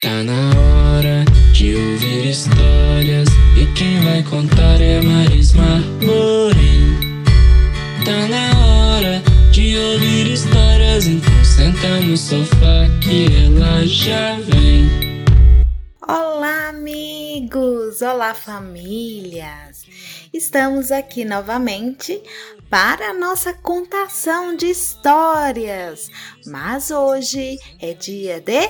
Tá na hora de ouvir histórias e quem vai contar é Marisma Morim. Tá na hora de ouvir histórias, então senta no sofá que ela já vem. Olá, amigos! Olá, famílias! Estamos aqui novamente para a nossa contação de histórias, mas hoje é dia de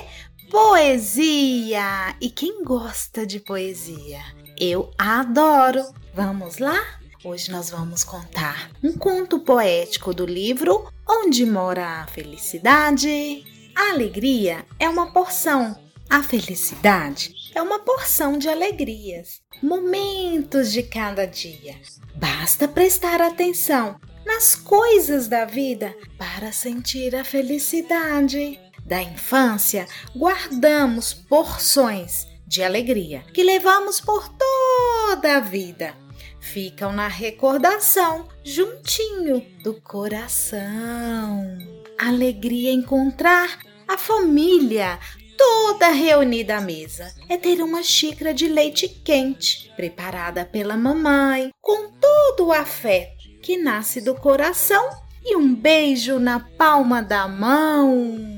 poesia! E quem gosta de poesia? Eu adoro! Vamos lá? Hoje nós vamos contar um conto poético do livro Onde Mora a Felicidade. A alegria é uma porção, a felicidade é uma porção de alegrias, momentos de cada dia. Basta prestar atenção nas coisas da vida para sentir a felicidade da infância, guardamos porções de alegria que levamos por toda a vida. Ficam na recordação, juntinho do coração. Alegria encontrar a família toda reunida à mesa. É ter uma xícara de leite quente, preparada pela mamãe, com todo o afeto que nasce do coração e um beijo na palma da mão.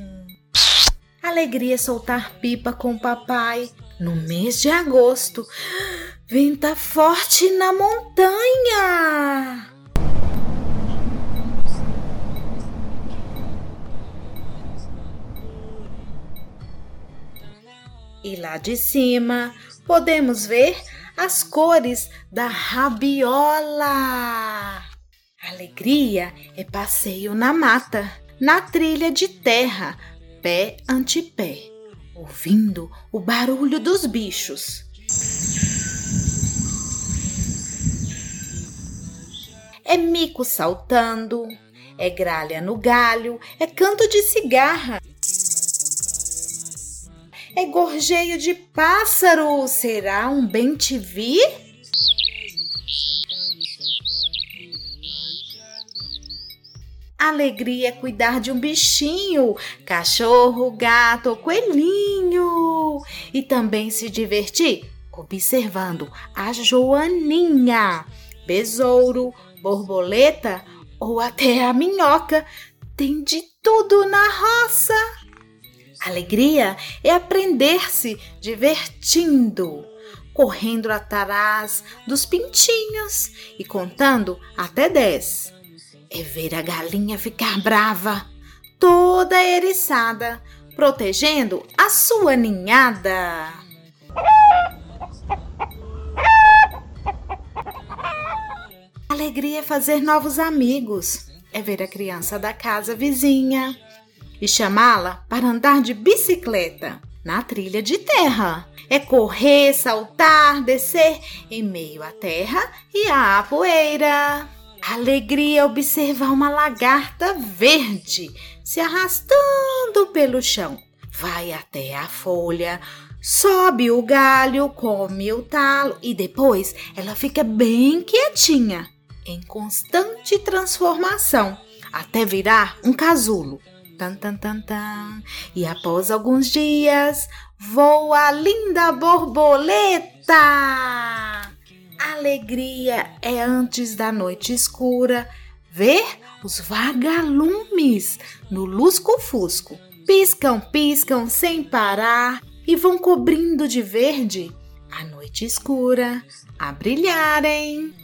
Alegria soltar pipa com papai no mês de agosto. Venta forte na montanha. E lá de cima podemos ver as cores da rabiola. Alegria é passeio na mata, na trilha de terra, pé ante pé, ouvindo o barulho dos bichos. É mico saltando, é gralha no galho, é canto de cigarra, é gorjeio de pássaro. Será um bem-te-vi? Alegria é cuidar de um bichinho, cachorro, gato, coelhinho. E também se divertir observando a joaninha, besouro, borboleta ou até a minhoca. Tem de tudo na roça. Alegria é aprender-se divertindo, correndo atrás dos pintinhos e contando até dez é ver a galinha ficar brava, toda eriçada, protegendo a sua ninhada. Alegria é fazer novos amigos, é ver a criança da casa vizinha e chamá-la para andar de bicicleta na trilha de terra. É correr, saltar, descer em meio à terra e à poeira. Alegria observar uma lagarta verde se arrastando pelo chão. Vai até a folha, sobe o galho, come o talo e depois ela fica bem quietinha, em constante transformação, até virar um casulo. Tan, tan, tan, tan. E após alguns dias, voa a linda borboleta alegria é antes da noite escura ver os vagalumes no lusco-fusco. Piscam, piscam sem parar e vão cobrindo de verde a noite escura a brilharem.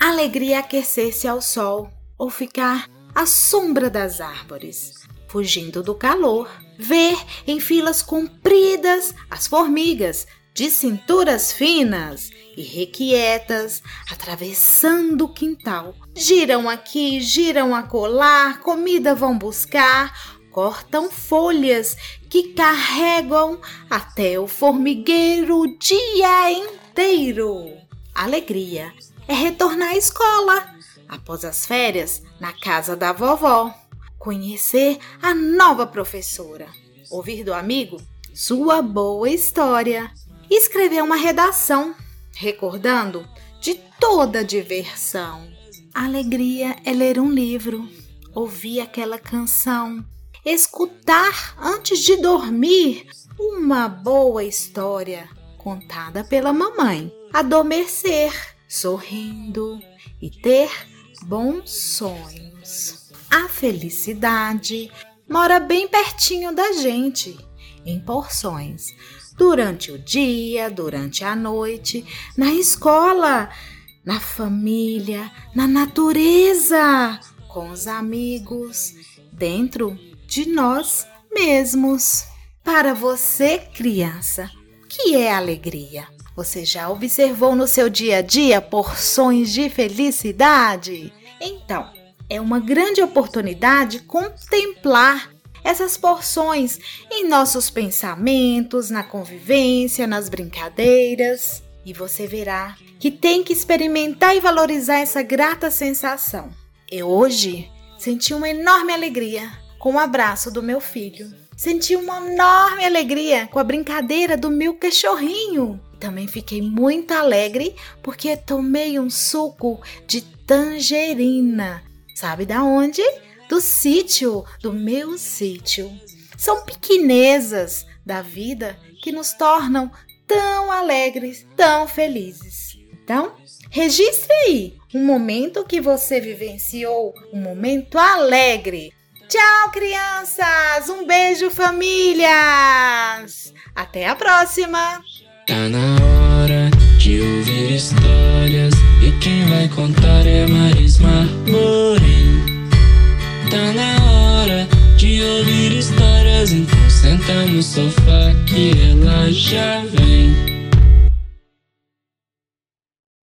Alegria é aquecer-se ao sol ou ficar à sombra das árvores, fugindo do calor. Ver em filas compridas as formigas de cinturas finas e requietas, atravessando o quintal. Giram aqui, giram acolá, comida vão buscar, cortam folhas que carregam até o formigueiro o dia inteiro. Alegria é retornar à escola, após as férias, na casa da vovó, conhecer a nova professora, ouvir do amigo sua boa história, escrever uma redação recordando de toda diversão. A alegria é ler um livro, ouvir aquela canção, escutar antes de dormir uma boa história contada pela mamãe, adormecer sorrindo e ter bons sonhos. A felicidade mora bem pertinho da gente, em porções. Durante o dia, durante a noite, na escola, na família, na natureza, com os amigos, dentro de nós mesmos. Para você, criança, que é alegria? Você já observou no seu dia a dia porções de felicidade? Então, é uma grande oportunidade contemplar essas porções em nossos pensamentos, na convivência, nas brincadeiras. E você verá que tem que experimentar e valorizar essa grata sensação. Eu hoje senti uma enorme alegria com o abraço do meu filho. Senti uma enorme alegria com a brincadeira do meu cachorrinho. Também fiquei muito alegre porque tomei um suco de tangerina. Sabe da onde? Do sítio, do meu sítio. São pequenezas da vida que nos tornam tão alegres, tão felizes. Então, registre aí um momento que você vivenciou, um momento alegre. Tchau, crianças! Um beijo, famílias! Até a próxima! Tá na hora de ouvir histórias e quem vai contar é Marisma Morim. Tá na hora de ouvir histórias, então senta no sofá que ela já.